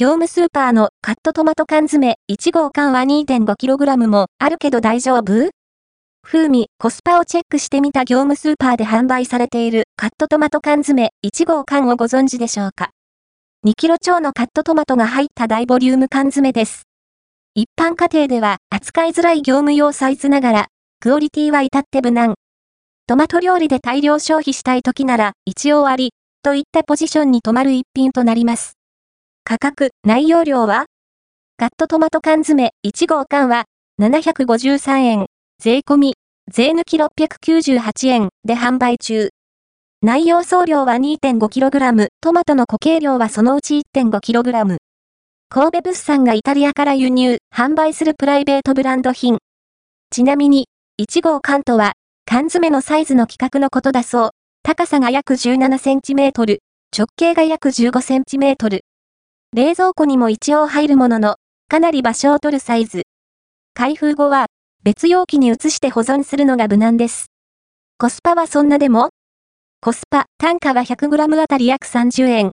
業務スーパーのカットトマト缶詰1号缶は 2.5kg もあるけど大丈夫？風味、コスパをチェックしてみた業務スーパーで販売されているカットトマト缶詰1号缶をご存知でしょうか ?2kg 超のカットトマトが入った大ボリューム缶詰です。一般家庭では扱いづらい業務用サイズながら、クオリティは至って無難。トマト料理で大量消費したい時なら一応あり、といったポジションに止まる一品となります。価格、内容量は？カットトマト缶詰1号缶は753円、税込み、税抜き698円で販売中。内容総量は 2.5kg、トマトの固形量はそのうち 1.5kg。神戸物産がイタリアから輸入、販売するプライベートブランド品。ちなみに、1号缶とは、缶詰のサイズの規格のことだそう。高さが約17センチメートル、直径が約15センチメートル。冷蔵庫にも一応入るものの、かなり場所を取るサイズ。開封後は、別容器に移して保存するのが無難です。コスパはそんなでも？コスパ、単価は 100g あたり約30円。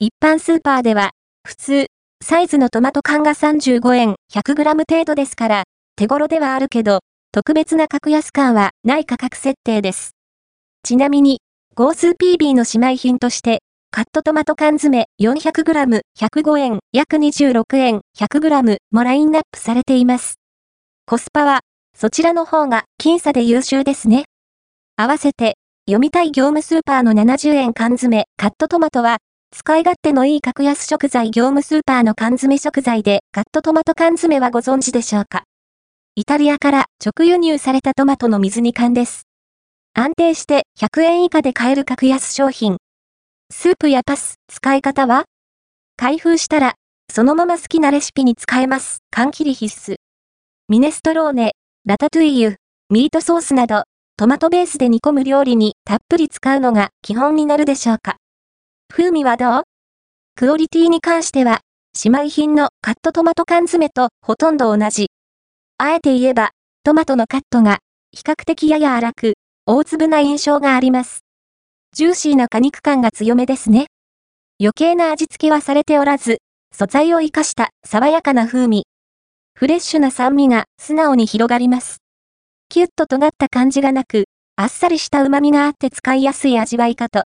一般スーパーでは、普通、サイズのトマト缶が35円、100g 程度ですから、手頃ではあるけど、特別な格安感はない価格設定です。ちなみに、ゴースー PB の姉妹品として、カットトマト缶詰 400g、105円、約26円、100g もラインナップされています。コスパは、そちらの方が僅差で優秀ですね。合わせて、読みたい業務スーパーの70円缶詰、カットトマトは、使い勝手のいい格安食材業務スーパーの缶詰食材で、カットトマト缶詰はご存知でしょうかイタリアから直輸入されたトマトの水煮缶です。安定して100円以下で買える格安商品。スープやパス、使い方は？開封したら、そのまま好きなレシピに使えます。缶切り必須。ミネストローネ、ラタトゥイユ、ミートソースなど、トマトベースで煮込む料理にたっぷり使うのが基本になるでしょうか。風味はどう？クオリティに関しては、姉妹品のカットトマト缶詰とほとんど同じ。あえて言えば、トマトのカットが、比較的やや粗く、大粒な印象があります。ジューシーな果肉感が強めですね。余計な味付けはされておらず、素材を活かした爽やかな風味。フレッシュな酸味が素直に広がります。キュッと尖った感じがなく、あっさりした旨味があって使いやすい味わいかと。